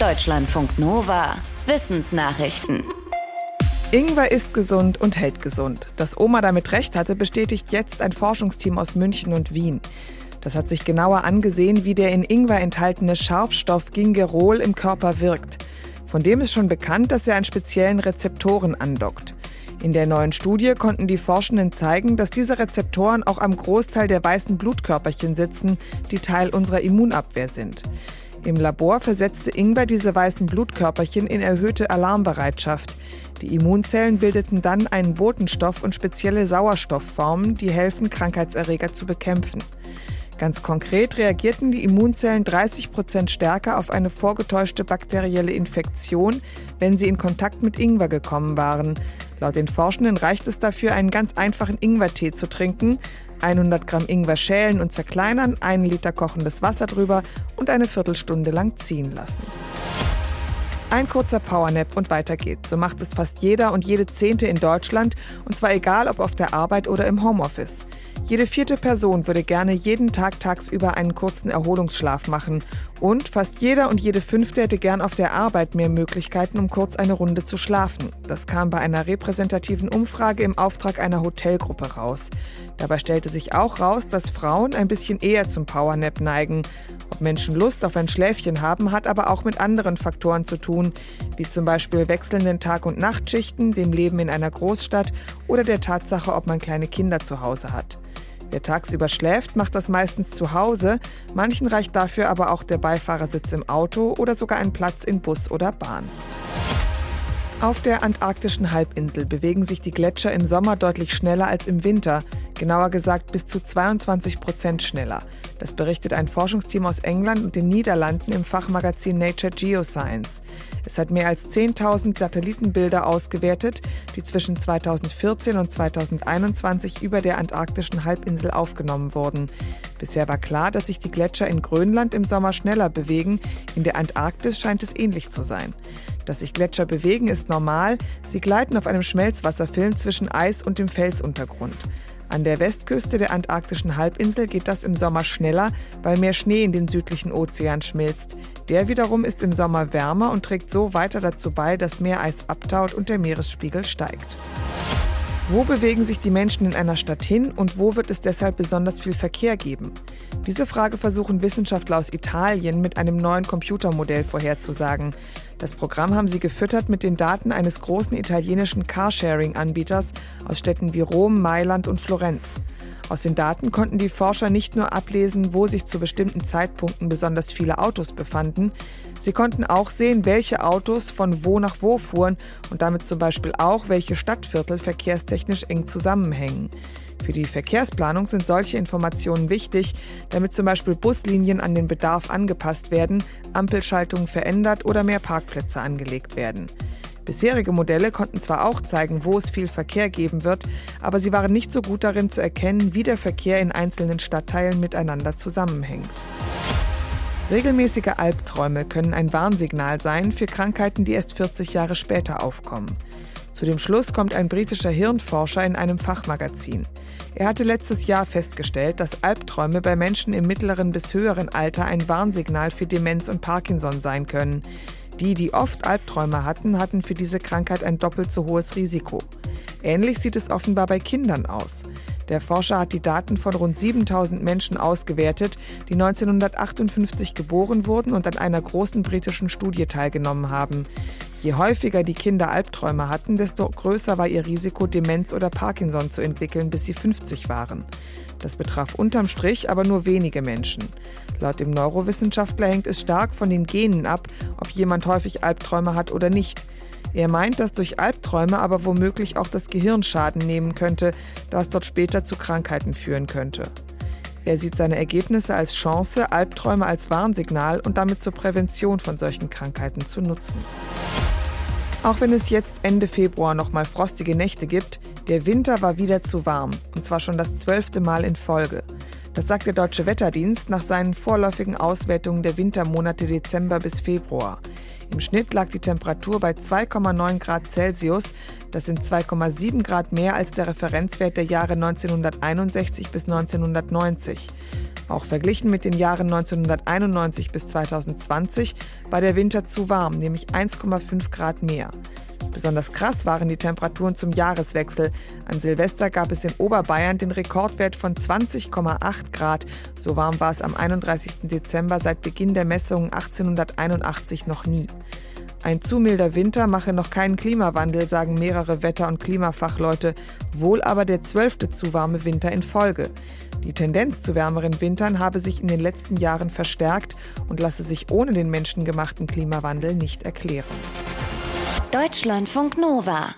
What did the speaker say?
Deutschlandfunk Nova. Wissensnachrichten. Ingwer ist gesund und hält gesund. Dass Oma damit recht hatte, bestätigt jetzt ein Forschungsteam aus München und Wien. Das hat sich genauer angesehen, wie der in Ingwer enthaltene Scharfstoff Gingerol im Körper wirkt. Von dem ist schon bekannt, dass er an speziellen Rezeptoren andockt. In der neuen Studie konnten die Forschenden zeigen, dass diese Rezeptoren auch am Großteil der weißen Blutkörperchen sitzen, die Teil unserer Immunabwehr sind. Im Labor versetzte Ingwer diese weißen Blutkörperchen in erhöhte Alarmbereitschaft. Die Immunzellen bildeten dann einen Botenstoff und spezielle Sauerstoffformen, die helfen, Krankheitserreger zu bekämpfen. Ganz konkret reagierten die Immunzellen 30 Prozent stärker auf eine vorgetäuschte bakterielle Infektion, wenn sie in Kontakt mit Ingwer gekommen waren. Laut den Forschenden reicht es dafür, einen ganz einfachen Ingwertee zu trinken, 100 Gramm Ingwer schälen und zerkleinern, einen Liter kochendes Wasser drüber und eine Viertelstunde lang ziehen lassen. Ein kurzer Powernap und weiter geht's. So macht es fast jeder und jede Zehnte in Deutschland, und zwar egal ob auf der Arbeit oder im Homeoffice. Jede vierte Person würde gerne jeden Tag tagsüber einen kurzen Erholungsschlaf machen. Und fast jeder und jede fünfte hätte gern auf der Arbeit mehr Möglichkeiten, um kurz eine Runde zu schlafen. Das kam bei einer repräsentativen Umfrage im Auftrag einer Hotelgruppe raus. Dabei stellte sich auch raus, dass Frauen ein bisschen eher zum Powernap neigen. Ob Menschen Lust auf ein Schläfchen haben, hat aber auch mit anderen Faktoren zu tun, wie zum Beispiel wechselnden Tag- und Nachtschichten, dem Leben in einer Großstadt oder der Tatsache, ob man kleine Kinder zu Hause hat. Wer tagsüber schläft, macht das meistens zu Hause, manchen reicht dafür aber auch der Beifahrersitz im Auto oder sogar ein Platz in Bus oder Bahn. Auf der antarktischen Halbinsel bewegen sich die Gletscher im Sommer deutlich schneller als im Winter, genauer gesagt bis zu 22 Prozent schneller. Das berichtet ein Forschungsteam aus England und den Niederlanden im Fachmagazin Nature Geoscience. Es hat mehr als 10.000 Satellitenbilder ausgewertet, die zwischen 2014 und 2021 über der antarktischen Halbinsel aufgenommen wurden. Bisher war klar, dass sich die Gletscher in Grönland im Sommer schneller bewegen, in der Antarktis scheint es ähnlich zu sein. Dass sich Gletscher bewegen, ist normal. Sie gleiten auf einem Schmelzwasserfilm zwischen Eis und dem Felsuntergrund. An der Westküste der antarktischen Halbinsel geht das im Sommer schneller, weil mehr Schnee in den südlichen Ozean schmilzt. Der wiederum ist im Sommer wärmer und trägt so weiter dazu bei, dass mehr Eis abtaut und der Meeresspiegel steigt. Wo bewegen sich die Menschen in einer Stadt hin und wo wird es deshalb besonders viel Verkehr geben? Diese Frage versuchen Wissenschaftler aus Italien mit einem neuen Computermodell vorherzusagen. Das Programm haben sie gefüttert mit den Daten eines großen italienischen Carsharing-Anbieters aus Städten wie Rom, Mailand und Florenz. Aus den Daten konnten die Forscher nicht nur ablesen, wo sich zu bestimmten Zeitpunkten besonders viele Autos befanden, sie konnten auch sehen, welche Autos von wo nach wo fuhren und damit zum Beispiel auch, welche Stadtviertel verkehrstechnisch eng zusammenhängen. Für die Verkehrsplanung sind solche Informationen wichtig, damit zum Beispiel Buslinien an den Bedarf angepasst werden, Ampelschaltungen verändert oder mehr Parkplätze angelegt werden. Bisherige Modelle konnten zwar auch zeigen, wo es viel Verkehr geben wird, aber sie waren nicht so gut darin zu erkennen, wie der Verkehr in einzelnen Stadtteilen miteinander zusammenhängt. Regelmäßige Albträume können ein Warnsignal sein für Krankheiten, die erst 40 Jahre später aufkommen. Zu dem Schluss kommt ein britischer Hirnforscher in einem Fachmagazin. Er hatte letztes Jahr festgestellt, dass Albträume bei Menschen im mittleren bis höheren Alter ein Warnsignal für Demenz und Parkinson sein können. Die, die oft Albträume hatten, hatten für diese Krankheit ein doppelt so hohes Risiko. Ähnlich sieht es offenbar bei Kindern aus. Der Forscher hat die Daten von rund 7000 Menschen ausgewertet, die 1958 geboren wurden und an einer großen britischen Studie teilgenommen haben. Je häufiger die Kinder Albträume hatten, desto größer war ihr Risiko, Demenz oder Parkinson zu entwickeln, bis sie 50 waren. Das betraf unterm Strich aber nur wenige Menschen. Laut dem Neurowissenschaftler hängt es stark von den Genen ab, ob jemand häufig Albträume hat oder nicht. Er meint, dass durch Albträume aber womöglich auch das Gehirn Schaden nehmen könnte, was dort später zu Krankheiten führen könnte. Er sieht seine Ergebnisse als Chance, Albträume als Warnsignal und damit zur Prävention von solchen Krankheiten zu nutzen. Auch wenn es jetzt Ende Februar nochmal frostige Nächte gibt, der Winter war wieder zu warm, und zwar schon das zwölfte Mal in Folge. Das sagt der Deutsche Wetterdienst nach seinen vorläufigen Auswertungen der Wintermonate Dezember bis Februar. Im Schnitt lag die Temperatur bei 2,9 Grad Celsius. Das sind 2,7 Grad mehr als der Referenzwert der Jahre 1961 bis 1990. Auch verglichen mit den Jahren 1991 bis 2020 war der Winter zu warm, nämlich 1,5 Grad mehr. Besonders krass waren die Temperaturen zum Jahreswechsel. An Silvester gab es in Oberbayern den Rekordwert von 20,8 Grad. So warm war es am 31. Dezember seit Beginn der Messungen 1881 noch nie. Ein zu milder Winter mache noch keinen Klimawandel, sagen mehrere Wetter- und Klimafachleute, wohl aber der zwölfte zu warme Winter in Folge. Die Tendenz zu wärmeren Wintern habe sich in den letzten Jahren verstärkt und lasse sich ohne den menschengemachten Klimawandel nicht erklären. Deutschlandfunk Nova